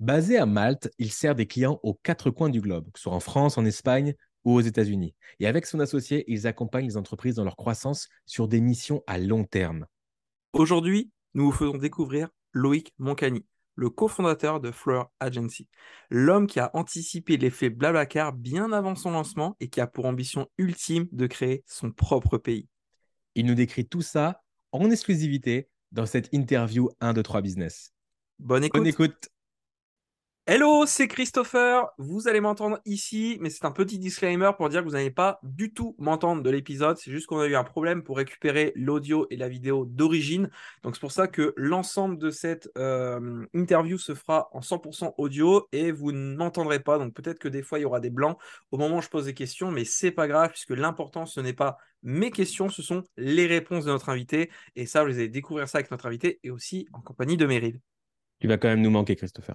Basé à Malte, il sert des clients aux quatre coins du globe, que ce soit en France, en Espagne ou aux États-Unis. Et avec son associé, ils accompagnent les entreprises dans leur croissance sur des missions à long terme. Aujourd'hui, nous vous faisons découvrir Loïc Moncani, le cofondateur de Flower Agency, l'homme qui a anticipé l'effet Blablacar bien avant son lancement et qui a pour ambition ultime de créer son propre pays. Il nous décrit tout ça en exclusivité dans cette interview 1, 2, 3 Business. Bonne écoute. Bonne écoute. Hello, c'est Christopher. Vous allez m'entendre ici, mais c'est un petit disclaimer pour dire que vous n'allez pas du tout m'entendre de l'épisode. C'est juste qu'on a eu un problème pour récupérer l'audio et la vidéo d'origine. Donc c'est pour ça que l'ensemble de cette euh, interview se fera en 100% audio et vous ne m'entendrez pas. Donc peut-être que des fois il y aura des blancs au moment où je pose des questions, mais c'est pas grave puisque l'important ce n'est pas mes questions, ce sont les réponses de notre invité. Et ça, vous allez découvrir ça avec notre invité et aussi en compagnie de Meryl. Tu vas quand même nous manquer, Christopher.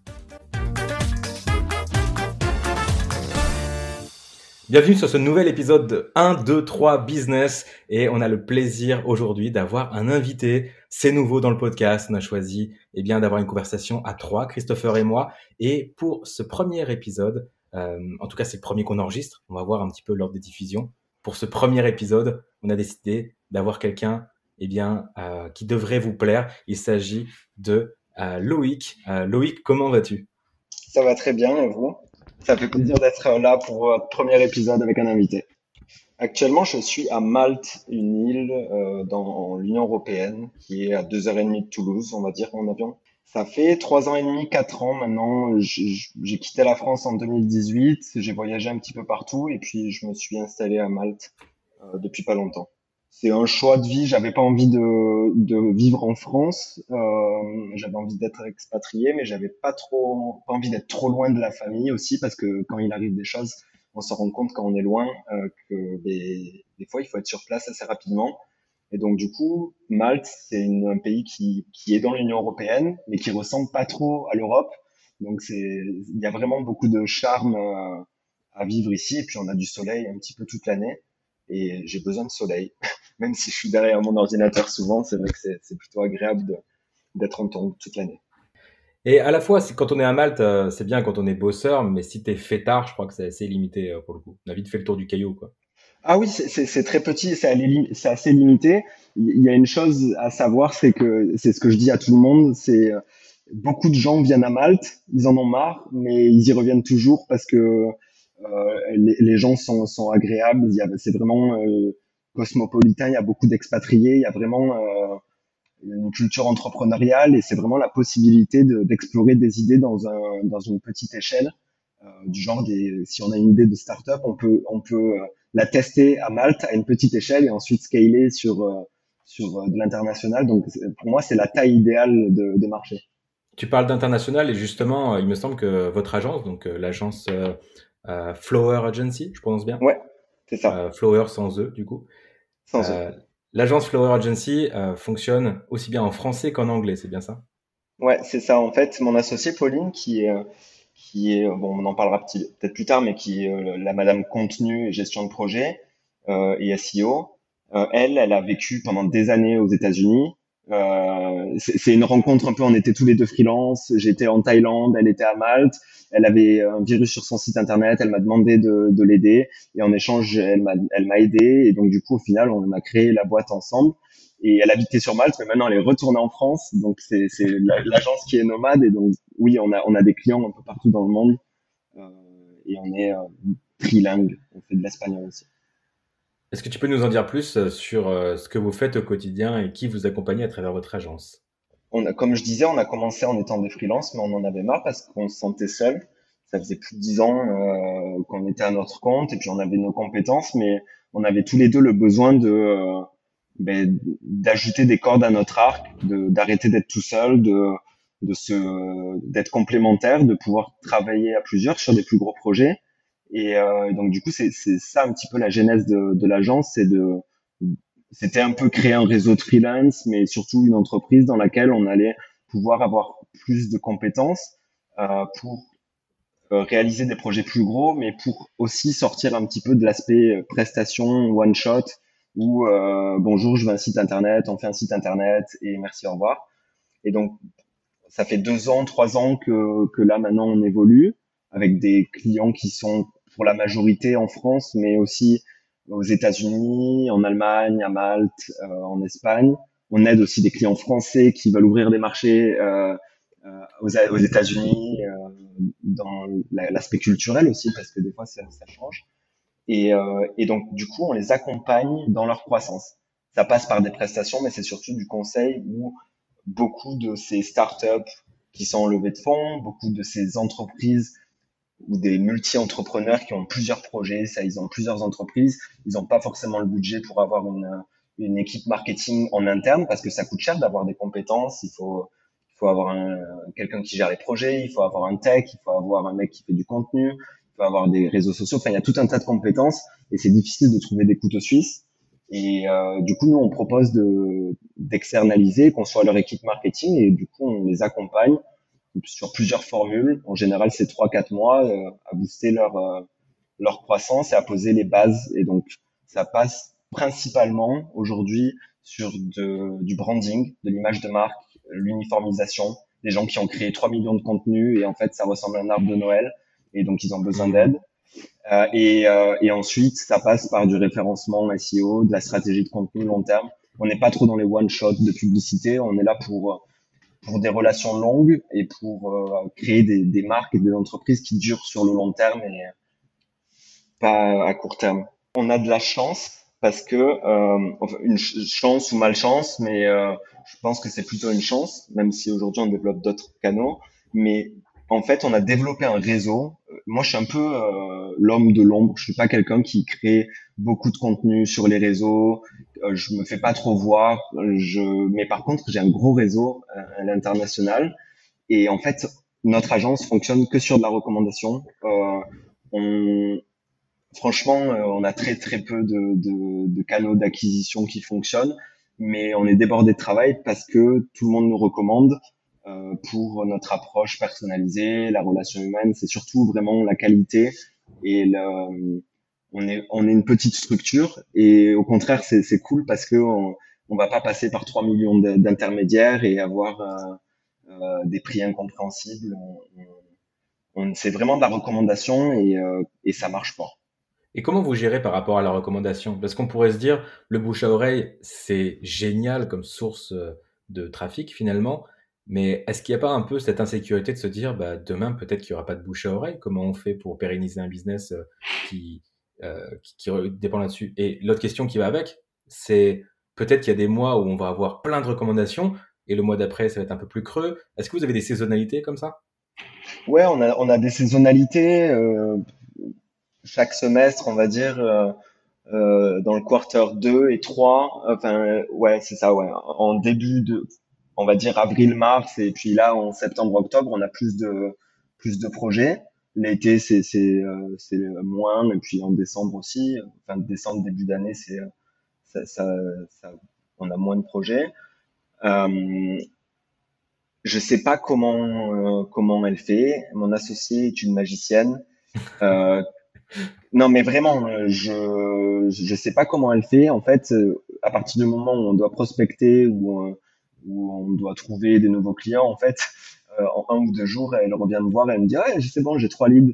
Bienvenue sur ce nouvel épisode de 1, 2, 3 Business et on a le plaisir aujourd'hui d'avoir un invité. C'est nouveau dans le podcast. On a choisi eh bien d'avoir une conversation à trois, Christopher et moi. Et pour ce premier épisode, euh, en tout cas c'est le premier qu'on enregistre, on va voir un petit peu l'ordre des diffusions. Pour ce premier épisode, on a décidé d'avoir quelqu'un eh bien euh, qui devrait vous plaire. Il s'agit de euh, Loïc. Loïc, comment vas-tu? Ça va très bien et vous? Ça fait plaisir d'être là pour votre premier épisode avec un invité. Actuellement, je suis à Malte, une île euh, dans l'Union européenne qui est à deux heures et demie de Toulouse, on va dire, en avion. Ça fait trois ans et demi, quatre ans maintenant. J'ai quitté la France en 2018. J'ai voyagé un petit peu partout et puis je me suis installé à Malte euh, depuis pas longtemps c'est un choix de vie. J'avais pas envie de, de vivre en France. Euh, j'avais envie d'être expatrié, mais j'avais pas trop pas envie d'être trop loin de la famille aussi, parce que quand il arrive des choses, on se rend compte quand on est loin euh, que des, des, fois il faut être sur place assez rapidement. Et donc du coup, Malte, c'est un pays qui, qui est dans l'Union européenne, mais qui ressemble pas trop à l'Europe. Donc c'est il y a vraiment beaucoup de charme euh, à vivre ici. Et puis on a du soleil un petit peu toute l'année et j'ai besoin de soleil. Même si je suis derrière mon ordinateur souvent, c'est vrai que c'est plutôt agréable d'être en temps toute l'année. Et à la fois, quand on est à Malte, euh, c'est bien quand on est bosseur, mais si t'es fêtard, je crois que c'est assez limité euh, pour le coup. On a vite fait le tour du caillou, quoi. Ah oui, c'est très petit, c'est assez limité. Il y a une chose à savoir, c'est que c'est ce que je dis à tout le monde, c'est euh, beaucoup de gens viennent à Malte, ils en ont marre, mais ils y reviennent toujours parce que euh, les, les, gens sont, sont agréables. C'est vraiment euh, cosmopolitain. Il y a beaucoup d'expatriés. Il y a vraiment euh, une culture entrepreneuriale et c'est vraiment la possibilité d'explorer des idées dans, un, dans une petite échelle. Euh, du genre des, si on a une idée de start-up, on peut, on peut la tester à Malte à une petite échelle et ensuite scaler sur, sur de l'international. Donc pour moi, c'est la taille idéale de, de marché. Tu parles d'international et justement, il me semble que votre agence, donc l'agence euh, Flower Agency, je prononce bien? Ouais, c'est ça. Euh, Flower sans E, du coup. Euh, l'agence Flower Agency fonctionne aussi bien en français qu'en anglais, c'est bien ça? Ouais, c'est ça. En fait, mon associée Pauline, qui est, qui est, bon, on en parlera peut-être plus tard, mais qui est la madame contenu et gestion de projet et SEO. elle, elle a vécu pendant des années aux États-Unis. Euh, c'est une rencontre un peu, on était tous les deux freelance. J'étais en Thaïlande, elle était à Malte. Elle avait un virus sur son site internet. Elle m'a demandé de, de l'aider et en échange, elle m'a, aidé. Et donc du coup, au final, on a créé la boîte ensemble. Et elle habitait sur Malte, mais maintenant elle est retournée en France. Donc c'est, c'est l'agence qui est nomade. Et donc oui, on a, on a des clients un peu partout dans le monde. Euh, et on est euh, trilingue. On fait de l'espagnol aussi. Est-ce que tu peux nous en dire plus euh, sur euh, ce que vous faites au quotidien et qui vous accompagne à travers votre agence? On a, Comme je disais, on a commencé en étant des freelances, mais on en avait marre parce qu'on se sentait seul. Ça faisait plus de dix ans euh, qu'on était à notre compte et puis on avait nos compétences, mais on avait tous les deux le besoin de ben, d'ajouter des cordes à notre arc, d'arrêter d'être tout seul, de se d'être complémentaires, de pouvoir travailler à plusieurs sur des plus gros projets. Et euh, donc du coup, c'est ça un petit peu la genèse de, de l'agence, c'est de c'était un peu créer un réseau de freelance, mais surtout une entreprise dans laquelle on allait pouvoir avoir plus de compétences euh, pour euh, réaliser des projets plus gros, mais pour aussi sortir un petit peu de l'aspect euh, prestation one shot où euh, bonjour, je veux un site internet, on fait un site internet et merci, au revoir. Et donc ça fait deux ans, trois ans que, que là maintenant on évolue avec des clients qui sont pour la majorité en France, mais aussi aux États-Unis, en Allemagne, à Malte, euh, en Espagne. On aide aussi des clients français qui veulent ouvrir des marchés euh, euh aux, aux États-Unis, euh, dans l'aspect culturel aussi, parce que des fois ça, ça change. Et, euh, et, donc du coup, on les accompagne dans leur croissance. Ça passe par des prestations, mais c'est surtout du conseil où beaucoup de ces startups qui sont en levée de fonds, beaucoup de ces entreprises ou des multi-entrepreneurs qui ont plusieurs projets, ça, ils ont plusieurs entreprises, ils n'ont pas forcément le budget pour avoir une, une équipe marketing en interne parce que ça coûte cher d'avoir des compétences, il faut, il faut avoir quelqu'un qui gère les projets, il faut avoir un tech, il faut avoir un mec qui fait du contenu, il faut avoir des réseaux sociaux, enfin il y a tout un tas de compétences et c'est difficile de trouver des couteaux suisses. Et euh, du coup, nous, on propose de d'externaliser, qu'on soit leur équipe marketing et du coup, on les accompagne sur plusieurs formules. En général, c'est trois quatre mois euh, à booster leur euh, leur croissance et à poser les bases. Et donc, ça passe principalement aujourd'hui sur de, du branding, de l'image de marque, l'uniformisation, des gens qui ont créé 3 millions de contenus et en fait, ça ressemble à un arbre de Noël et donc ils ont besoin d'aide. Euh, et, euh, et, ensuite, ça passe par du référencement SEO, de la stratégie de contenu long terme. On n'est pas trop dans les one-shots de publicité, on est là pour pour des relations longues et pour euh, créer des, marques et des entreprises qui durent sur le long terme et pas à court terme. On a de la chance parce que euh, une chance ou malchance, mais euh, je pense que c'est plutôt une chance, même si aujourd'hui on développe d'autres canaux. Mais en fait, on a développé un réseau. Moi, je suis un peu euh, l'homme de l'ombre. Je suis pas quelqu'un qui crée beaucoup de contenu sur les réseaux. Euh, je me fais pas trop voir. Je, mais par contre, j'ai un gros réseau euh, à l'international. Et en fait, notre agence fonctionne que sur de la recommandation. Euh, on, franchement, on a très très peu de, de, de canaux d'acquisition qui fonctionnent, mais on est débordé de travail parce que tout le monde nous recommande. Euh, pour notre approche personnalisée, la relation humaine, c'est surtout vraiment la qualité et le, on est on est une petite structure et au contraire c'est c'est cool parce que on, on va pas passer par 3 millions d'intermédiaires et avoir euh, euh, des prix incompréhensibles. On, c'est vraiment de la recommandation et, euh, et ça marche pas. Et comment vous gérez par rapport à la recommandation? Parce qu'on pourrait se dire, le bouche à oreille, c'est génial comme source de trafic finalement, mais est-ce qu'il n'y a pas un peu cette insécurité de se dire, bah, demain, peut-être qu'il n'y aura pas de bouche à oreille? Comment on fait pour pérenniser un business euh, qui, euh, qui, dépend là-dessus? Et l'autre question qui va avec, c'est peut-être qu'il y a des mois où on va avoir plein de recommandations et le mois d'après, ça va être un peu plus creux. Est-ce que vous avez des saisonnalités comme ça? Ouais, on a, on a des saisonnalités. Euh, chaque semestre, on va dire, euh, euh dans le quarter 2 et 3, enfin, ouais, c'est ça, ouais. En début de, on va dire avril, mars, et puis là en septembre, octobre, on a plus de plus de projets. L'été, c'est c'est euh, c'est moins, et puis en décembre aussi. Fin de décembre, début d'année, c'est ça, ça, ça, on a moins de projets. Euh, je sais pas comment euh, comment elle fait. Mon associé est une magicienne. Euh, non, mais vraiment, je je sais pas comment elle fait. En fait, à partir du moment où on doit prospecter ou où on doit trouver des nouveaux clients, en fait, euh, en un ou deux jours, elle revient me voir elle me dit ouais, c'est bon, j'ai trois leads.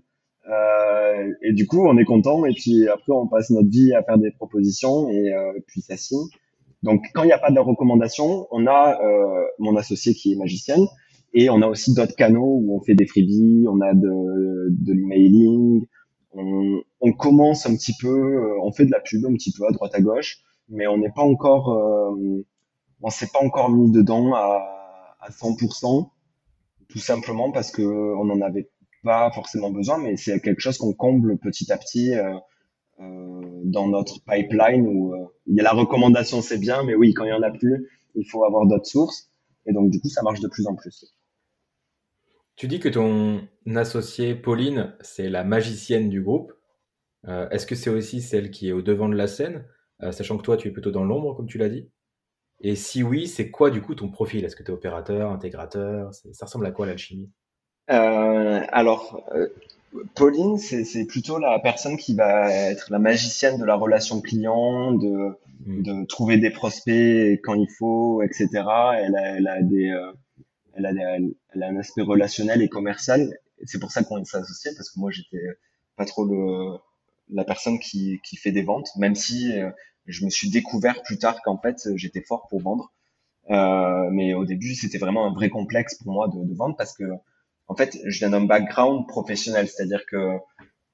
Euh, et du coup, on est content. Et puis après, on passe notre vie à faire des propositions et euh, puis ça signe. Donc, quand il n'y a pas de recommandation, on a euh, mon associé qui est magicienne et on a aussi d'autres canaux où on fait des freebies, on a de, de l'emailing, on, on, commence un petit peu, euh, on fait de la pub un petit peu à droite à gauche, mais on n'est pas encore euh, on s'est pas encore mis dedans à, à 100%, tout simplement parce que on n'en avait pas forcément besoin, mais c'est quelque chose qu'on comble petit à petit euh, euh, dans notre pipeline où euh, il y a la recommandation, c'est bien, mais oui, quand il y en a plus, il faut avoir d'autres sources, et donc du coup, ça marche de plus en plus. Tu dis que ton associée Pauline, c'est la magicienne du groupe. Est-ce que c'est aussi celle qui est au devant de la scène, sachant que toi, tu es plutôt dans l'ombre, comme tu l'as dit? Et si oui, c'est quoi du coup ton profil? Est-ce que tu es opérateur, intégrateur? Ça ressemble à quoi l'alchimie? Euh, Alors, Pauline, c'est plutôt la personne qui va être la magicienne de la relation client, de, hmm. de trouver des prospects quand il faut, etc. Elle a, elle a des elle a, elle a un aspect relationnel et commercial. C'est pour ça qu'on s'est associé parce que moi j'étais pas trop le, la personne qui, qui fait des ventes, même si euh, je me suis découvert plus tard qu'en fait j'étais fort pour vendre. Euh, mais au début c'était vraiment un vrai complexe pour moi de, de vendre parce que en fait je viens d'un background professionnel, c'est-à-dire que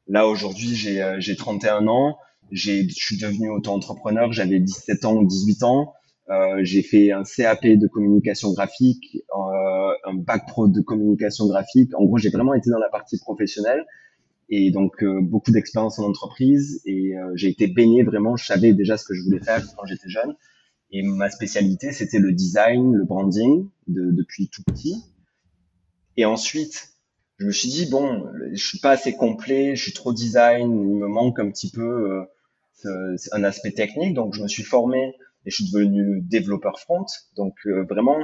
là aujourd'hui j'ai j'ai 31 ans, j'ai je suis devenu auto-entrepreneur, j'avais 17 ans ou 18 ans. Euh, j'ai fait un CAP de communication graphique, euh, un bac pro de communication graphique. En gros, j'ai vraiment été dans la partie professionnelle et donc euh, beaucoup d'expérience en entreprise et j'ai été baigné vraiment. Je savais déjà ce que je voulais faire quand j'étais jeune et ma spécialité c'était le design, le branding de, depuis tout petit. Et ensuite, je me suis dit bon, je suis pas assez complet, je suis trop design, il me manque un petit peu un aspect technique, donc je me suis formé et je suis devenu développeur front. Donc euh, vraiment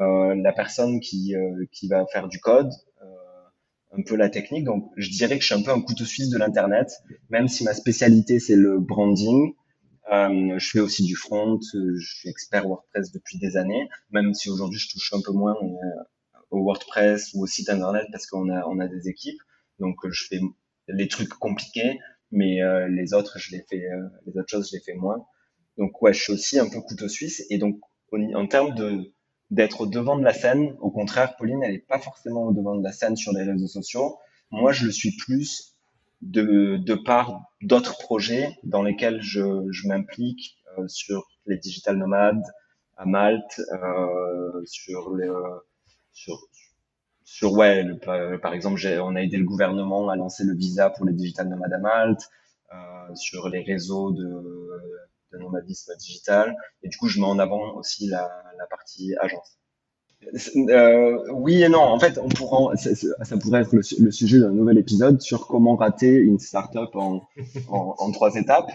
euh, la personne qui euh, qui va faire du code, un peu la technique. Donc je dirais que je suis un peu un couteau suisse de l'internet, même si ma spécialité c'est le branding. Euh, je fais aussi du front, je suis expert WordPress depuis des années, même si aujourd'hui je touche un peu moins au WordPress ou au site internet parce qu'on a on a des équipes. Donc je fais les trucs compliqués, mais euh, les autres je les fais les autres choses je les fais moins. Donc ouais, je suis aussi un peu couteau suisse. Et donc en termes de d'être au devant de la scène, au contraire, Pauline, elle n'est pas forcément au devant de la scène sur les réseaux sociaux. Moi, je le suis plus de, de par d'autres projets dans lesquels je, je m'implique euh, sur les digital nomades à Malte, euh, sur les, sur sur ouais, par exemple, on a aidé le gouvernement à lancer le visa pour les digital nomades à Malte, euh, sur les réseaux de de nomadisme digital. Et du coup, je mets en avant aussi la, partie agence. Euh, oui et non. En fait, ça, pourrait être le, sujet d'un nouvel épisode sur comment rater une startup en, en, trois étapes.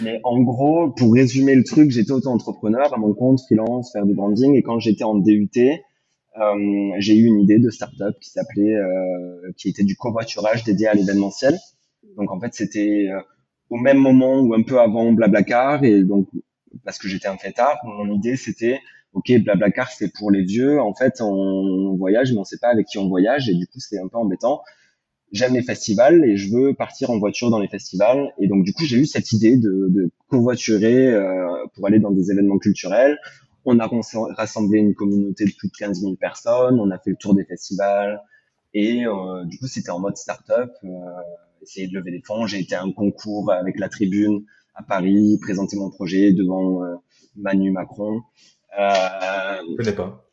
Mais en gros, pour résumer le truc, j'étais auto-entrepreneur à mon compte, freelance, faire du branding. Et quand j'étais en DUT, euh, j'ai eu une idée de startup qui s'appelait, euh, qui était du covoiturage dédié à l'événementiel. Donc en fait, c'était au même moment ou un peu avant Blablacar et donc parce que j'étais un fêtard, mon idée c'était ok Blablacar c'est pour les vieux, en fait on voyage mais on sait pas avec qui on voyage et du coup c'est un peu embêtant. J'aime les festivals et je veux partir en voiture dans les festivals et donc du coup j'ai eu cette idée de, de covoiturer euh, pour aller dans des événements culturels. On a rassemblé une communauté de plus de 15 000 personnes, on a fait le tour des festivals et euh, du coup c'était en mode start-up. Euh, essayer de lever des fonds. J'ai été à un concours avec la Tribune à Paris, présenter mon projet devant euh, Manu Macron. Euh, je connais pas.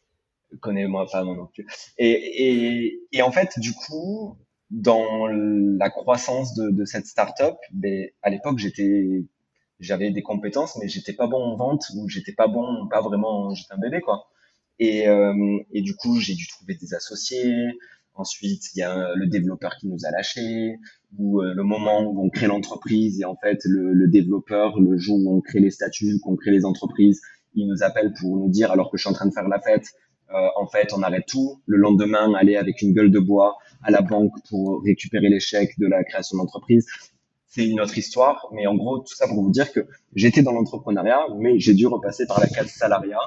Connais-moi pas non plus. Et, et, et, en fait, du coup, dans la croissance de, de cette startup, ben, à l'époque, j'étais, j'avais des compétences, mais j'étais pas bon en vente ou j'étais pas bon, pas vraiment, j'étais un bébé quoi. Et, euh, et du coup, j'ai dû trouver des associés. Ensuite, il y a le développeur qui nous a lâchés, ou euh, le moment où on crée l'entreprise et en fait le, le, développeur, le jour où on crée les statuts, qu'on crée les entreprises, il nous appelle pour nous dire alors que je suis en train de faire la fête, euh, en fait on arrête tout. Le lendemain, aller avec une gueule de bois à la banque pour récupérer l'échec de la création d'entreprise c'est une autre histoire, mais en gros, tout ça pour vous dire que j'étais dans l'entrepreneuriat, mais j'ai dû repasser par la case salariat,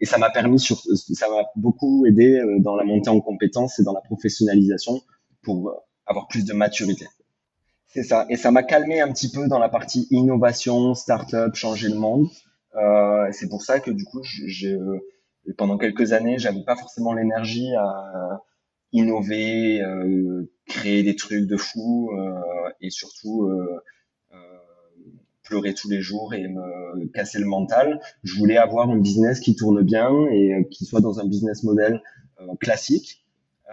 et ça m'a permis, sur, ça m'a beaucoup aidé euh, dans la montée en compétences et dans la professionnalisation pour euh, avoir plus de maturité. C'est ça, et ça m'a calmé un petit peu dans la partie innovation, start-up, changer le monde. Euh, c'est pour ça que du coup, pendant quelques années, j'avais pas forcément l'énergie à innover, euh, créer des trucs de fou euh, et surtout euh, pleurer tous les jours et me casser le mental. Je voulais avoir un business qui tourne bien et qui soit dans un business model classique.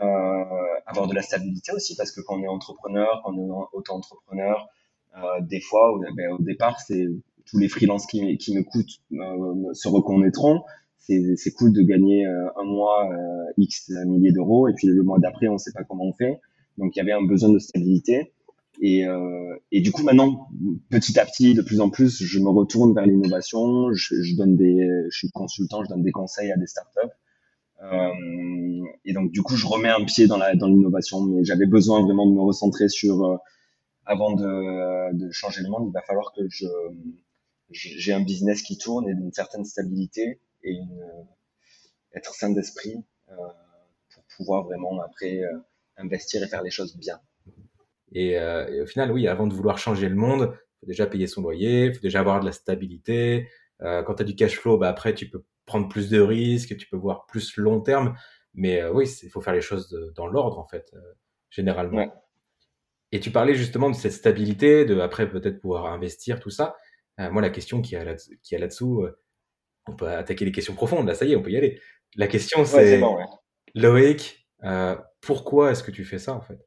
Euh, avoir de la stabilité aussi parce que quand on est entrepreneur, quand on est auto-entrepreneur, euh, des fois, ben, au départ, c'est tous les freelances qui, qui me coûtent se reconnaîtront c'est cool de gagner un mois X milliers d'euros et puis le mois d'après, on sait pas comment on fait. Donc il y avait un besoin de stabilité. Et, et du coup, maintenant, petit à petit, de plus en plus, je me retourne vers l'innovation. Je, je, donne des, je suis consultant, je donne des conseils à des startups. Euh, et donc du coup, je remets un pied dans la dans l'innovation, mais j'avais besoin vraiment de me recentrer sur euh, avant de, de changer le monde, il va falloir que je j'ai un business qui tourne et une certaine stabilité et une, être sain d'esprit euh, pour pouvoir vraiment après euh, investir et faire les choses bien. Et, euh, et, au final, oui, avant de vouloir changer le monde, faut déjà payer son loyer, faut déjà avoir de la stabilité. Quand tu as du cash flow, bah après tu peux prendre plus de risques, tu peux voir plus long terme. Mais euh, oui, il faut faire les choses dans l'ordre, en fait, euh, généralement. Et tu parlais justement de cette stabilité, de après peut-être pouvoir investir, tout ça. Euh, moi, la question qui a là-dessous, on peut attaquer les questions profondes, là, ça y est, on peut y aller. La question, c'est, ouais, Loïc, pourquoi est-ce que tu fais ça, en fait?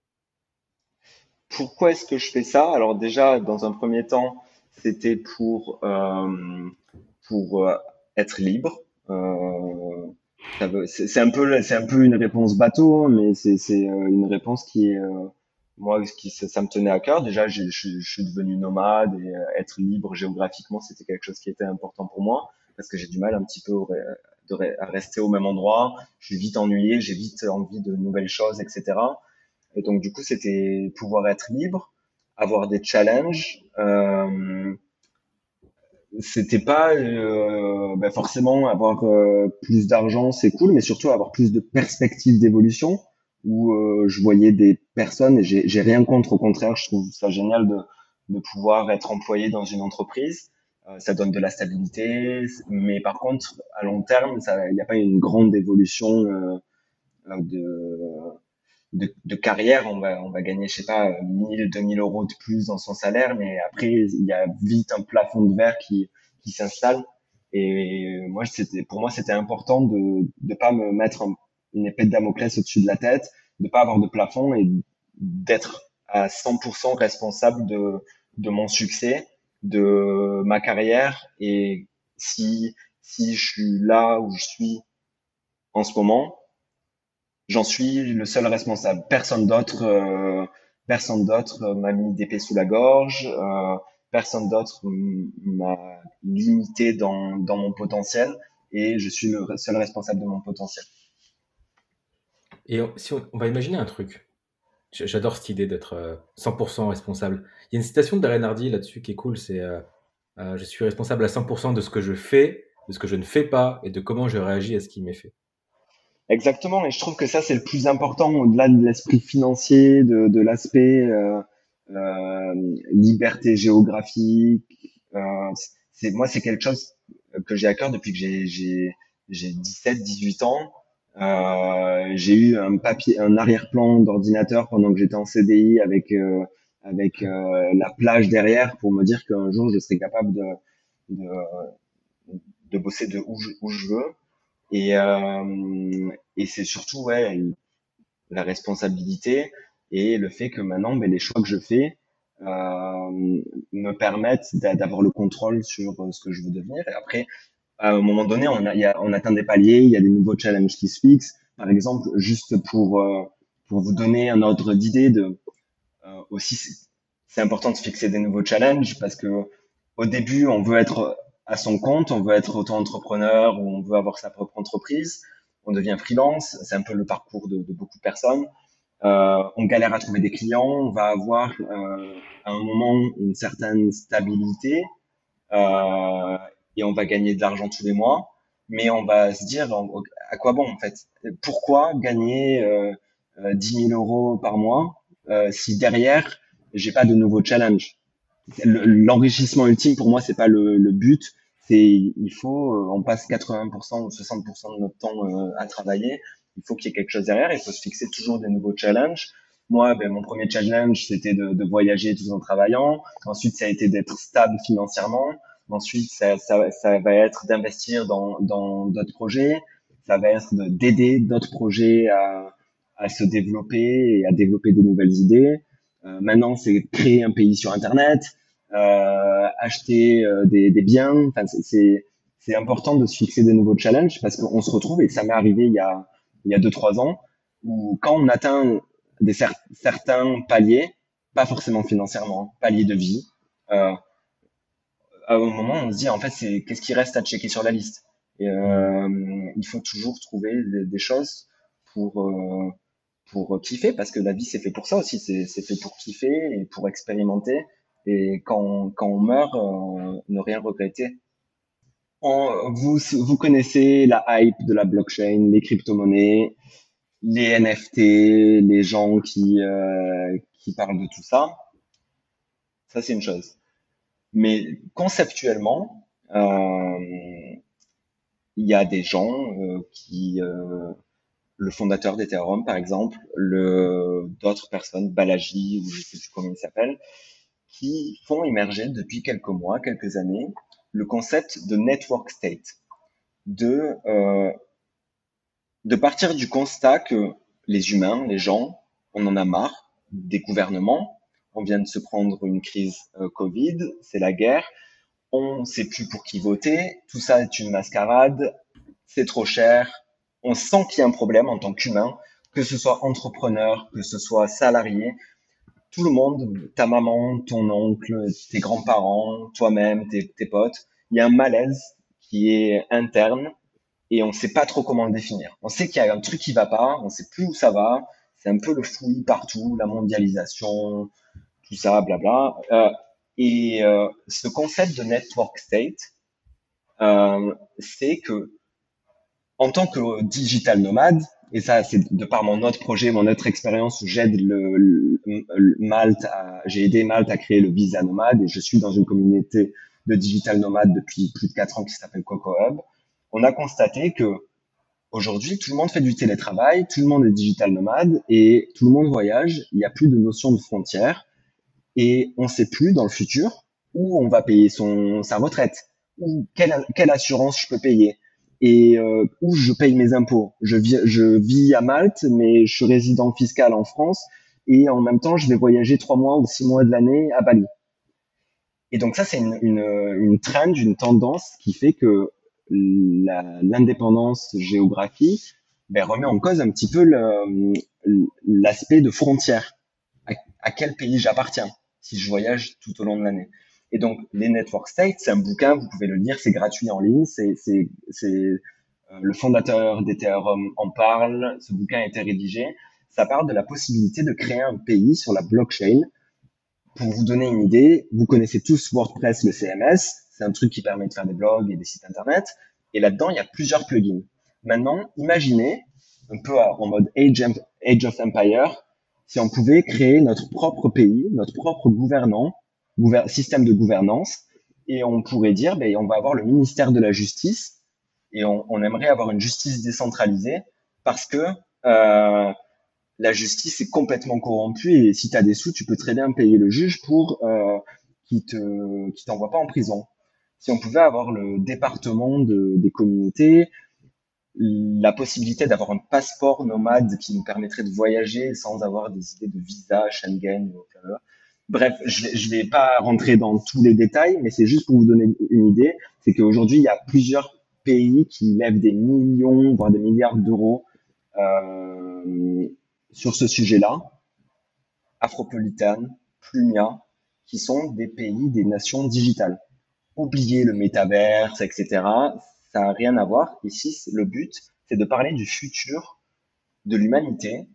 Pourquoi est-ce que je fais ça? Alors déjà, dans un premier temps, c'était pour, pour être libre, euh, c'est un peu, c'est un peu une réponse bateau, hein, mais c'est euh, une réponse qui est, euh, moi, qui ça, me tenait à cœur. Déjà, je, je, suis devenu nomade et être libre géographiquement, c'était quelque chose qui était important pour moi parce que j'ai du mal un petit peu à rester au même endroit. Je suis vite ennuyé, j'ai vite envie de nouvelles choses, etc. Et donc, du coup, c'était pouvoir être libre, avoir des challenges. Euh, c'était pas euh, ben forcément avoir euh, plus d'argent c'est cool mais surtout avoir plus de perspectives d'évolution où euh, je voyais des personnes et j'ai rien contre au contraire je trouve ça génial de, pouvoir être employé dans une entreprise ça donne de la stabilité mais par contre à long terme il n'y a pas une grande évolution de de, de, carrière, on va, on va gagner, je sais pas, 1000, 2000 euros de plus dans son salaire, mais après, il y a vite un plafond de verre qui, qui s'installe. Et moi, c'était, pour moi, c'était important de ne pas me mettre une épée de Damoclès au-dessus de la tête, de pas avoir de plafond et d'être à 100% responsable de, de mon succès, de ma carrière. Et si, si je suis là où je suis en ce moment, j'en suis le seul responsable. Personne d'autre, euh, personne d'autre m'a mis d'épée sous la gorge. Euh, personne d'autre m'a limité dans, dans mon potentiel et je suis le seul responsable de mon potentiel. Et si on, va imaginer un truc, j'adore cette idée d'être 100% euh, responsable. Il y a une citation de Darren Hardy là-dessus qui est cool, c'est je suis responsable à 100% de ce que je fais, de ce que je ne fais pas et de comment je réagis à ce qui m'est fait. Exactement, et je trouve que ça c'est le plus important au-delà de l'esprit financier, de, de l'aspect euh, euh, liberté géographique. Euh, c'est moi c'est quelque chose que j'ai à cœur depuis que j'ai j'ai j'ai 17 18 ans. Euh, j'ai eu un papier un arrière-plan d'ordinateur pendant que j'étais en CDI avec euh, avec euh, la plage derrière pour me dire qu'un jour je serais capable de de, de bosser de où je, où je veux. Et, euh, et c'est surtout ouais, la responsabilité et le fait que maintenant, ben, les choix que je fais euh, me permettent d'avoir le contrôle sur ce que je veux devenir. Et après, à un moment donné, on, a, y a, on atteint des paliers, il y a des nouveaux challenges qui se fixent. Par exemple, juste pour, euh, pour vous donner un ordre d'idée, euh, aussi c'est important de se fixer des nouveaux challenges parce que au début, on veut être à son compte, on veut être auto-entrepreneur ou on veut avoir sa propre entreprise, on devient freelance, c'est un peu le parcours de, de beaucoup de personnes. Euh, on galère à trouver des clients, on va avoir euh, à un moment une certaine stabilité euh, et on va gagner de l'argent tous les mois, mais on va se dire à quoi bon en fait? Pourquoi gagner euh, 10 000 euros par mois euh, si derrière j'ai pas de nouveaux challenges L'enrichissement ultime pour moi c'est pas le, but, il faut, euh, on passe 80% ou 60% de notre temps euh, à travailler. Il faut qu'il y ait quelque chose derrière. Il faut se fixer toujours des nouveaux challenges. Moi, ben, mon premier challenge, c'était de, voyager tout en travaillant. Ensuite, ça a été d'être stable financièrement. Ensuite, ça, ça, ça va être d'investir dans d'autres projets. Ça va être d'aider d'autres projets à, à se développer et à développer de nouvelles idées. Euh, maintenant, c'est créer un pays sur Internet euh, acheter euh, des, des, biens. Enfin, c'est c'est important de se fixer des nouveaux challenges parce qu'on se retrouve, et ça m'est arrivé il y a, il y a deux, trois ans, où quand on atteint des certains paliers, pas forcément financièrement, paliers de vie, euh, à un moment, on se dit, en fait, c'est qu'est-ce qui reste à checker sur la liste? Et euh, il faut toujours trouver des, choses pour euh, pour kiffer, parce que la vie, c'est fait pour ça aussi, c'est fait pour kiffer et pour expérimenter. Et quand, quand on meurt, euh, ne rien regretter. vous, vous connaissez la hype de la blockchain, les crypto-monnaies, les NFT, les gens qui, euh, qui parlent de tout ça. Ça, c'est une chose. Mais conceptuellement, euh, il y a des gens euh, qui, euh, le fondateur d'Ethereum par exemple, le d'autres personnes, Balaji ou je sais plus comment il s'appelle, qui font émerger depuis quelques mois, quelques années, le concept de network state, de euh, de partir du constat que les humains, les gens, on en a marre des gouvernements. On vient de se prendre une crise euh, Covid, c'est la guerre. On ne sait plus pour qui voter. Tout ça est une mascarade. C'est trop cher. On sent qu'il y a un problème en tant qu'humain, que ce soit entrepreneur, que ce soit salarié. Tout le monde, ta maman, ton oncle, tes grands-parents, toi-même, tes, tes potes, il y a un malaise qui est interne et on sait pas trop comment le définir. On sait qu'il y a un truc qui va pas, on sait plus où ça va. C'est un peu le fouillis partout, la mondialisation, tout ça, blabla. Euh, et euh, ce concept de network state, euh, c'est que en tant que digital nomade, et ça c'est de par mon autre projet, mon autre expérience où j'aide le, le, Malte, j'ai aidé Malte à créer le visa nomade et je suis dans une communauté de digital nomade depuis plus de quatre ans qui s'appelle Coco Hub on a constaté que aujourd'hui, tout le monde fait du télétravail, tout le monde est digital nomade et tout le monde voyage. Il n'y a plus de notion de frontières et on ne sait plus dans le futur où on va payer son sa retraite, ou quelle, quelle assurance je peux payer et euh, où je paye mes impôts. Je vis, je vis à Malte, mais je suis résident fiscal en France et en même temps, je vais voyager trois mois ou six mois de l'année à Bali. Et donc ça, c'est une, une, une trend, une tendance qui fait que l'indépendance géographique ben, remet en cause un petit peu l'aspect de frontière. À, quel pays j'appartiens si je voyage tout au long de l'année. Et donc, les Network States, c'est un bouquin, vous pouvez le lire, c'est gratuit en ligne, c'est euh, le fondateur d'Ethereum en parle, ce bouquin a été rédigé. Ça parle de la possibilité de créer un pays sur la blockchain. Pour vous donner une idée, vous connaissez tous WordPress, le CMS, c'est un truc qui permet de faire des blogs et des sites internet. Et là-dedans, il y a plusieurs plugins. Maintenant, imaginez, un peu en mode Age, of Empire, si on pouvait créer notre propre pays, notre propre gouvernant, système de gouvernance, et on pourrait dire, ben, on va avoir le ministère de la justice, et on, aimerait avoir une justice décentralisée, parce que euh, la justice est complètement corrompue, et si tu as des sous, tu peux très bien payer le juge pour euh, qui te qui t'envoie pas en prison si on pouvait avoir le département de, des communautés, la possibilité d'avoir un passeport nomade qui nous permettrait de voyager sans avoir des idées de visa, Schengen. Bref, je ne vais pas rentrer dans tous les détails, mais c'est juste pour vous donner une idée, c'est qu'aujourd'hui, il y a plusieurs pays qui lèvent des millions, voire des milliards d'euros euh, sur ce sujet-là. Afropolitan, Plumia, qui sont des pays, des nations digitales oublier le métaverse, etc. Ça n'a rien à voir. Ici, le but, c'est de parler du futur de l'humanité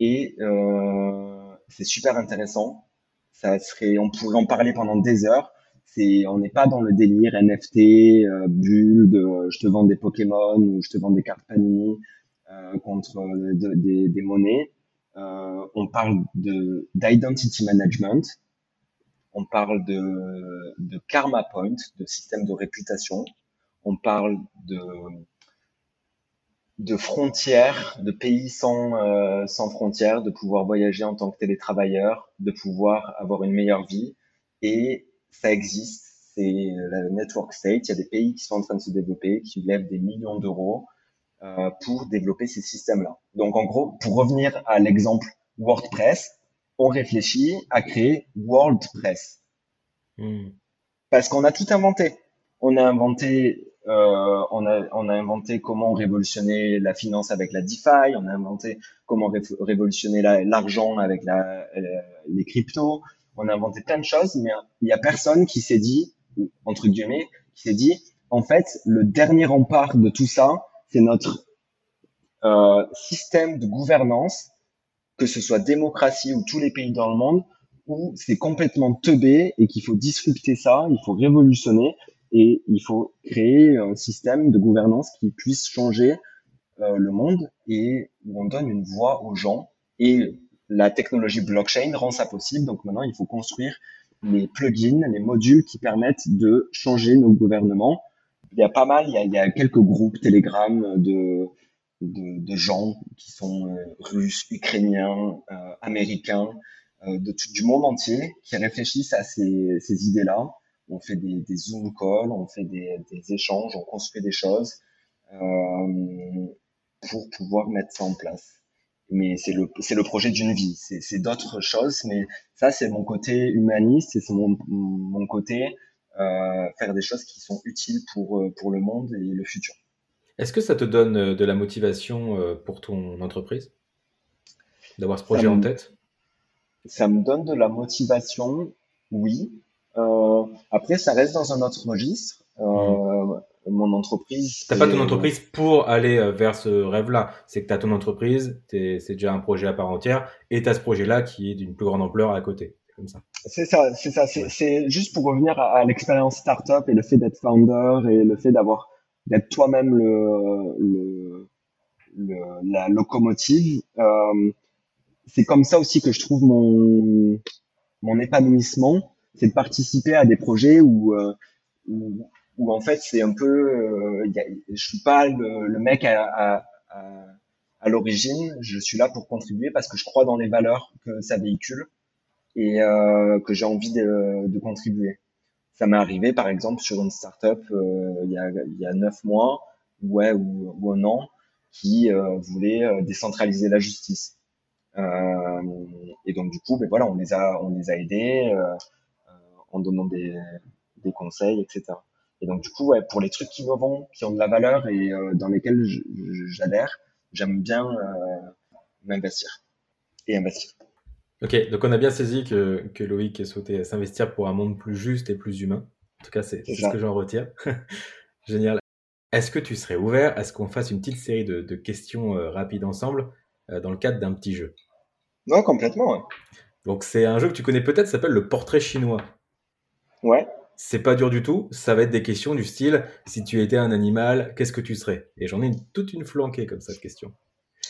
et euh, c'est super intéressant. Ça serait, on pourrait en parler pendant des heures. C'est, on n'est pas dans le délire NFT, euh, bulle, de, je te vends des Pokémon ou je te vends des cartes Panini euh, contre des, des, monnaies. Euh, on parle de d'identity management, on parle de, de karma point, de système de réputation, on parle de, de frontières, de pays sans, euh, sans frontières, de pouvoir voyager en tant que télétravailleur, de pouvoir avoir une meilleure vie. Et ça existe, c'est la network state. Il y a des pays qui sont en train de se développer, qui lèvent des millions d'euros euh, pour développer ces systèmes-là. Donc en gros, pour revenir à l'exemple WordPress, on réfléchit à créer WordPress. Hmm. Parce qu'on a tout inventé. On a inventé euh, on, a, on a inventé comment révolutionner la finance avec la DeFi, on a inventé comment révolutionner l'argent avec la, les cryptos, on a inventé plein de choses, mais il y a personne qui s'est dit, entre guillemets, qui s'est dit, en fait, le dernier rempart de tout ça, c'est notre euh, système de gouvernance, que ce soit démocratie ou tous les pays dans le monde, où c'est complètement teubé et qu'il faut disrupter ça, il faut révolutionner et il faut créer un système de gouvernance qui puisse changer euh, le monde et où on donne une voix aux gens. Et la technologie blockchain rend ça possible. Donc maintenant, il faut construire les plugins, les modules qui permettent de changer nos gouvernements. Il y a pas mal, il y a, il y a quelques groupes Telegram de, de, gens qui sont euh, russes, ukrainiens, euh, américains, euh, de tout, du monde entier qui réfléchissent à ces, idées-là on fait des, Zoom calls, on fait des, échanges, on construit des choses pour pouvoir mettre ça en place. Mais c'est le, projet d'une vie, c'est, d'autres choses, mais ça c'est mon côté humaniste c'est mon, côté faire des choses qui sont utiles pour le monde et le futur. Est-ce que ça te donne euh, de la motivation euh, pour ton entreprise? D'avoir ce projet en tête? Ça me donne de la motivation, oui. Euh, après, ça reste dans un autre registre. Euh, mmh. Mon entreprise. T'as pas ton entreprise pour aller vers ce rêve-là. C'est que tu as ton entreprise, c'est déjà un projet à part entière, et tu as ce projet-là qui est d'une plus grande ampleur à côté. C'est ça, c'est ça. C'est juste pour revenir à, à l'expérience startup et le fait d'être founder et le fait d'avoir d'être toi-même le, le, le, la locomotive. Euh, c'est comme ça aussi que je trouve mon mon épanouissement c'est de participer à des projets où, euh, où, où en fait c'est un peu, euh, y a, je suis pas le, le mec à, à, à, à l'origine, je suis là pour contribuer parce que je crois dans les valeurs que ça véhicule et euh, que j'ai envie de, de, contribuer. Ça m'est arrivé par exemple sur une startup euh, il, y a, y a neuf mois ouais, ou, ou un an qui euh, voulait euh, décentraliser la justice. Et donc du coup, ben voilà, on les a, on les a aidés. En donnant des, des conseils, etc. Et donc du coup, ouais, pour les trucs qui me vont, qui ont de la valeur et euh, dans lesquels j'adhère, j'aime bien euh, m'investir et investir. Ok, donc on a bien saisi que, que Loïc souhaitait s'investir pour un monde plus juste et plus humain. En tout cas, c'est ce que j'en retire. Génial. Est-ce que tu serais ouvert à ce qu'on fasse une petite série de, de questions euh, rapides ensemble euh, dans le cadre d'un petit jeu? Ouais, complètement. Ouais. Donc c'est un jeu que tu connais peut-être, s'appelle le portrait chinois. Ouais. C'est pas dur du tout. Ça va être des questions du style si tu étais un animal, qu'est-ce que tu serais? Et j'en ai une, toute une flanquée comme ça de questions.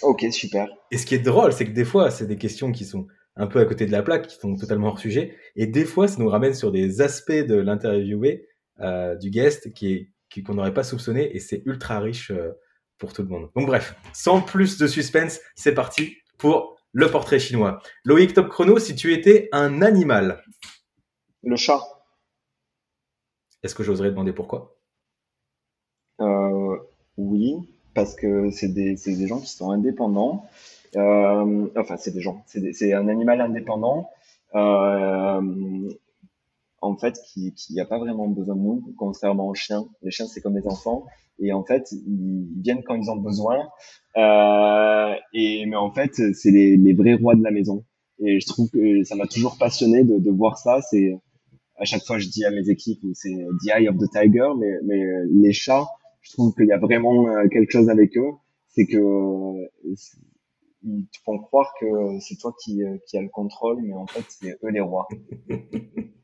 Ok, super. Et ce qui est drôle, c'est que des fois, c'est des questions qui sont un peu à côté de la plaque, qui sont totalement hors sujet. Et des fois, ça nous ramène sur des aspects de l'interviewé, euh, du guest, qui est qu'on n'aurait pas soupçonné. Et c'est ultra riche euh, pour tout le monde. Donc bref, sans plus de suspense, c'est parti pour le portrait chinois. Loïc Top Chrono, si tu étais un animal. Le chat. Est-ce que j'oserais demander pourquoi? Euh, Oui, parce que c'est des, des, gens qui sont indépendants. Euh, enfin, c'est des gens, c'est un animal indépendant. Euh, en fait, qui qui a pas vraiment besoin de nous, contrairement aux chiens. Les chiens, c'est comme des enfants, et en fait, ils viennent quand ils ont besoin. Euh, et mais en fait, c'est les, les vrais rois de la maison. Et je trouve que ça m'a toujours passionné de, de voir ça. C'est à chaque fois je dis à mes équipes c'est the eye of the tiger, mais, mais les chats, je trouve qu'il y a vraiment euh, quelque chose avec eux, c'est que ils te font croire que c'est toi qui, euh, qui as le contrôle, mais en fait c'est eux les rois.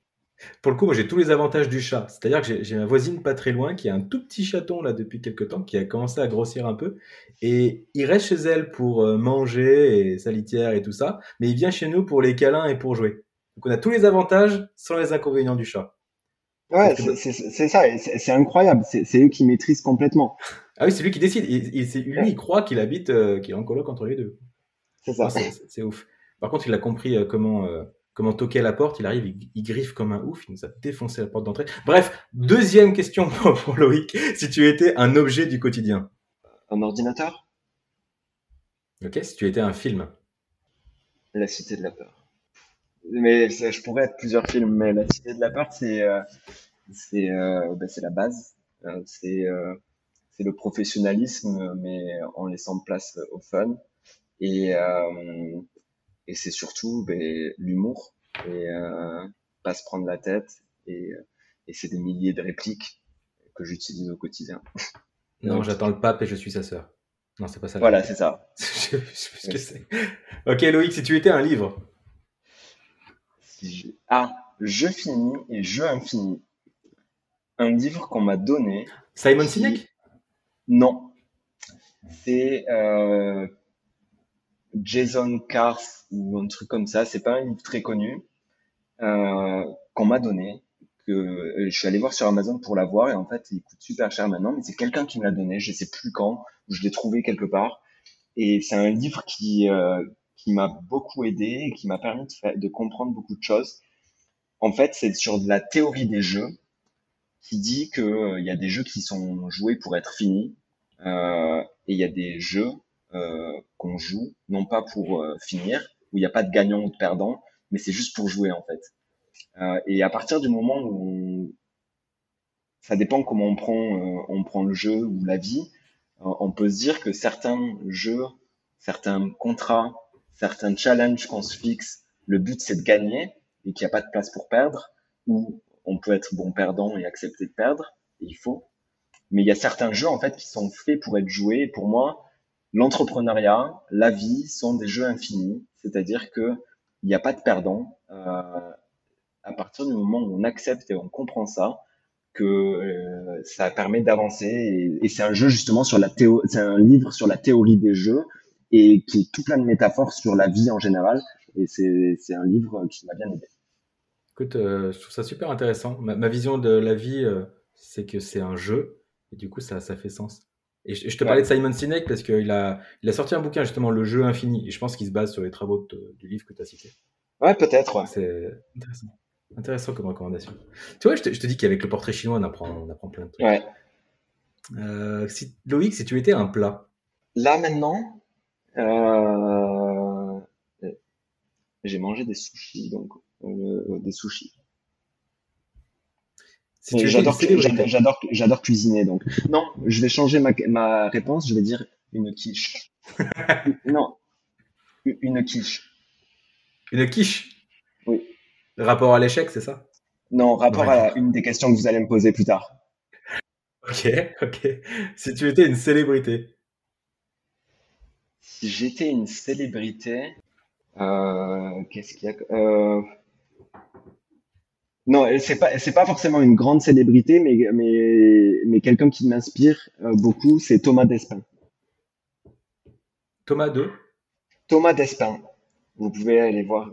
Pour le coup, moi j'ai tous les avantages du chat. C'est-à-dire que j'ai ma voisine pas très loin qui a un tout petit chaton là depuis quelques temps, qui a commencé à grossir un peu. Et il reste chez elle pour euh, manger et sa litière et tout ça, mais il vient chez nous pour les câlins et pour jouer. Donc on a tous les avantages sans les inconvénients du chat. Ouais, c'est ça, c'est incroyable. C'est eux qui maîtrisent complètement. Ah oui, c'est lui qui décide. Il, il, lui, il croit qu'il habite, euh, qu'il est en coloc entre les deux. C'est ça. c'est ouf. Par contre, il a compris euh, comment euh, comment toquer à la porte. Il arrive, il, griffe comme un ouf. Il nous a défoncé la porte d'entrée. Bref, deuxième question pour, pour, Loïc. Si tu étais un objet du quotidien. Un ordinateur? Ok. Si tu étais un film. La Cité de la peur mais je pourrais être plusieurs films, mais La Cité de la Peur, c'est euh, c'est euh, ben, c'est la base. C'est c'est le professionnalisme, mais en laissant place au fun. Et, euh, et c'est surtout ben, l'humour et euh, pas se prendre la tête. Et, et c'est des milliers de répliques que j'utilise au quotidien. Non, j'attends le pape et je suis sa sœur. Non, c'est pas ça. Voilà, c'est ça. je, je sais ce que c'est. Ok, Loïc, si tu étais un livre. Si je... Ah, je finis et je infini. Un livre qu'on m'a donné. Simon qui- Sinek? Non. C'est euh, Jason Cars ou un truc comme ça. C'est pas un livre très connu euh, qu'on m'a donné. Que euh, je suis allé voir sur Amazon pour l'avoir et en fait il coûte super cher maintenant. Mais c'est quelqu'un qui me l'a donné. Je sais plus quand. Je l'ai trouvé quelque part. Et c'est un livre qui euh, qui m'a beaucoup aidé et qui m'a permis de, faire- de comprendre beaucoup de choses. En fait, c'est sur de la théorie des jeux qui dit que euh, il y a des jeux qui sont joués pour être finis euh, et il y a des jeux qu'on joue non pas pour euh, finir où il n'y a pas de gagnant ou de perdant, mais c'est juste pour jouer en fait. Euh, et à partir du moment où on- ça dépend comment on prend euh, on prend le jeu ou la vie, euh, on peut se dire que certains jeux, certains contrats, certains challenges qu'on se fixe, le but c'est de gagner et qu'il n'y a pas de place pour perdre, ou on peut être bon perdant et accepter de perdre, et il faut. Mais il y a certains jeux en fait qui sont faits pour être joués. Et pour moi, l'entrepreneuriat, la vie sont des jeux infinis, c'est-à-dire que il n'y a pas de perdant. Euh, à partir du moment où on accepte et on comprend ça, que euh, ça permet d'avancer. Et, c'est un jeu justement sur la théo, c'est un livre sur la théorie des jeux et qui est tout plein de métaphores sur la vie en général. Et c'est un livre qui m'a bien aidé. Écoute, euh, je trouve ça super intéressant. Ma, ma vision de la vie, c'est que c'est un jeu, et du coup, ça, ça fait sens. Et je, je te Ouais. parlais de Simon Sinek parce qu'il a, il a sorti un bouquin, justement, Le jeu infini, et je pense qu'il se base sur les travaux de- du livre que tu as cité. Ouais, peut-être. Ouais. C'est intéressant. Intéressant comme recommandation. Tu vois, je te, je te dis qu'avec le portrait chinois, on apprend, on apprend plein de trucs. Ouais. Euh, si, Loïc, si tu étais un plat, Là maintenant, euh, j'ai mangé des sushis, donc euh, des sushis. Si J'adore, cuisiner, donc non, je vais changer ma, ma réponse. Je vais dire une quiche. non, une quiche. une quiche? Oui. Rapport à l'échec, c'est ça? Non, rapport Ouais. à une des questions que vous allez me poser plus tard. Ok, ok. Si tu étais une célébrité, Si j'étais une célébrité, euh, qu'est-ce qu'il y a euh... Non, c'est pas c'est pas forcément une grande célébrité, mais mais mais quelqu'un qui m'inspire euh, beaucoup, c'est Thomas Despin. Thomas 2. Thomas Despin, vous pouvez aller voir.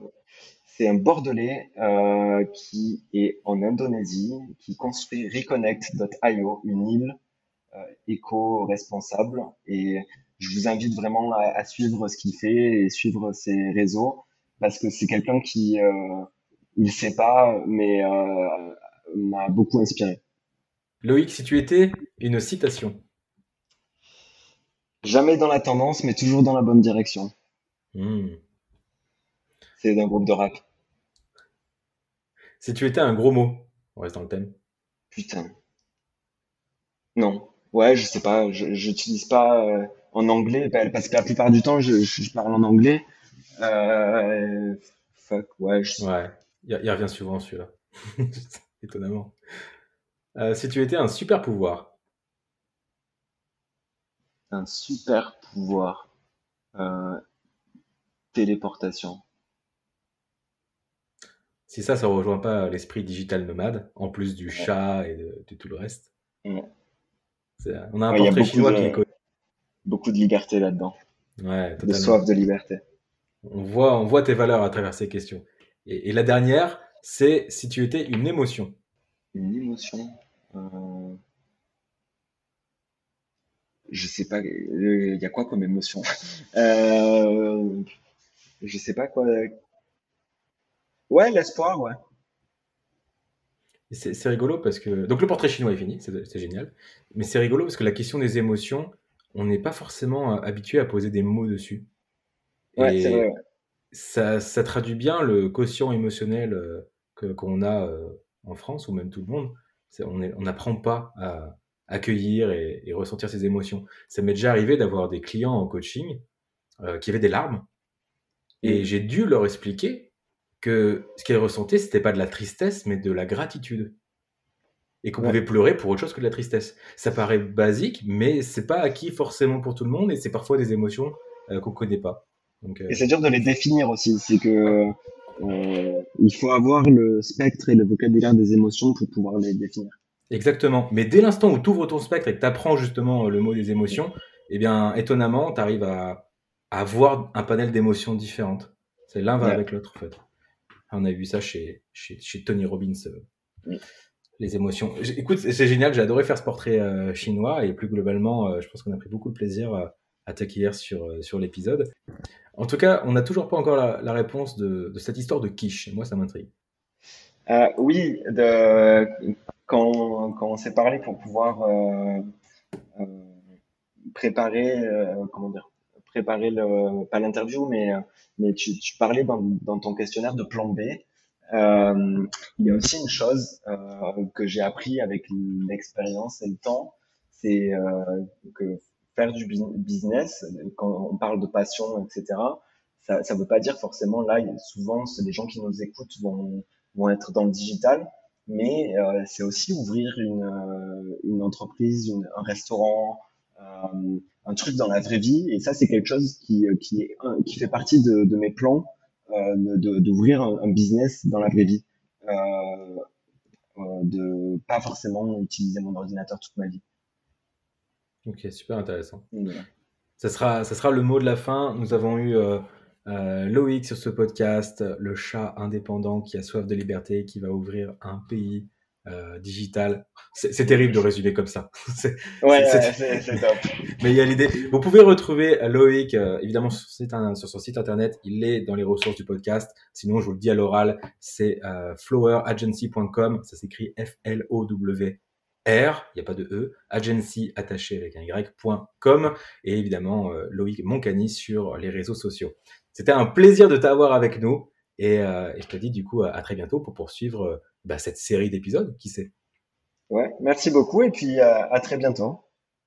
C'est un Bordelais euh, qui est en Indonésie, qui construit Reconnect.io, une île euh, éco-responsable. Et je vous invite vraiment à, à suivre ce qu'il fait et suivre ses réseaux, parce que c'est quelqu'un qui, euh, il sait pas, mais euh, m'a beaucoup inspiré. Loïc, si tu étais une citation. Jamais dans la tendance, mais toujours dans la bonne direction. Hmm. C'est d'un groupe de rap. Si tu étais un gros mot, on reste dans le thème. Putain. Non. Ouais, je sais pas. Je j'utilise pas euh, en anglais parce que la plupart du temps, je, je parle en anglais. Euh, fuck. Ouais. Je... Ouais, il, il revient souvent celui-là. Étonnamment. Euh, si tu étais un super pouvoir, Un super pouvoir. Euh, téléportation. si ça, ça rejoint pas l'esprit digital nomade, en plus du chat et de, de tout le reste. Ouais. C'est- On a un Ouais, a portrait chinois de- qui est connu. Beaucoup de liberté là-dedans. Ouais, De soif de liberté. On voit, on voit tes valeurs à travers ces questions. Et, et la dernière, c'est si tu étais une émotion. Une émotion. Euh... Je sais pas. euh, Il y a quoi comme émotion? Euh... Je sais pas quoi. Ouais, l'espoir, ouais. C'est rigolo parce que. Donc le portrait chinois est fini, c'est génial. Mais c'est rigolo parce que la question des émotions, on n'est pas forcément habitué à poser des mots dessus. Ouais, Et c'est vrai. ouais. Ça, ça traduit bien le quotient émotionnel euh, que qu'on a euh, en France ou même tout le monde. C'est- On n'apprend pas à accueillir et, ressentir ses émotions. Ça m'est déjà arrivé d'avoir des clients en coaching euh, qui avaient des larmes et mm. j'ai dû leur expliquer que ce qu'ils ressentaient, c'était pas de la tristesse, mais de la gratitude. Et qu'on pouvait pleurer pour autre chose que de la tristesse. Ça paraît basique, mais c'est pas acquis forcément pour tout le monde et c'est parfois des émotions qu'on connaît pas. Donc, euh, Et c'est dur de les définir aussi. C'est que euh, il faut avoir le spectre et le vocabulaire des émotions pour pouvoir les définir. Exactement. Mais dès l'instant où tu ouvres ton spectre et que tu apprends justement le mot des émotions, eh bien, étonnamment, tu arrives à, avoir un panel d'émotions différentes. C'est l'un va avec l'autre, en fait. On a vu ça chez, chez, chez Tony Robbins. Euh, les émotions. Écoute, c'est génial, j'ai adoré faire ce portrait euh, chinois et plus globalement, euh, je pense qu'on a pris beaucoup de plaisir à t'accueillir sur, sur l'épisode. En tout cas, on n'a toujours pas encore la, réponse de, cette histoire de quiche. Moi, ça m'intrigue. oui, de, quand, on s'est parlé pour pouvoir préparer, comment dire, préparer pas l'interview, mais, tu, parlais dans, ton questionnaire de plan B. Euh, il y a aussi une chose euh, que j'ai appris avec l'expérience et le temps, c'est euh, que faire du business, quand on parle de passion, etc., ça ne veut pas dire forcément, là, souvent, les gens qui nous écoutent vont, vont être dans le digital, mais euh, c'est aussi ouvrir une, euh, une entreprise, un restaurant, euh, un truc dans la vraie vie. Et ça, c'est quelque chose qui, qui, fait partie de, mes plans, d'ouvrir un, un, business dans la vraie vie. De pas forcément utiliser mon ordinateur toute ma vie. Ok, super intéressant. Ça, sera, ça sera le mot de la fin. Nous avons eu euh, Loïc sur ce podcast, le chat indépendant qui a soif de liberté, qui va ouvrir un pays euh, digital. C'est terrible de résumer comme ça. ouais, c'est top. Mais il y a l'idée. Vous pouvez retrouver Loïc, euh, évidemment, sur, sur, son site internet. Il est dans les ressources du podcast. Sinon, je vous le dis à l'oral, c'est euh, floweragency.com. Ça s'écrit F-L-O-W. R, il n'y a pas de E, agency attaché avec un Y.com et évidemment euh, Loïc Moncani sur les réseaux sociaux. C'était un plaisir de t'avoir avec nous et, et, je te dis du coup à très bientôt pour poursuivre bah, cette série d'épisodes, qui sait? Ouais, merci beaucoup et puis à très bientôt.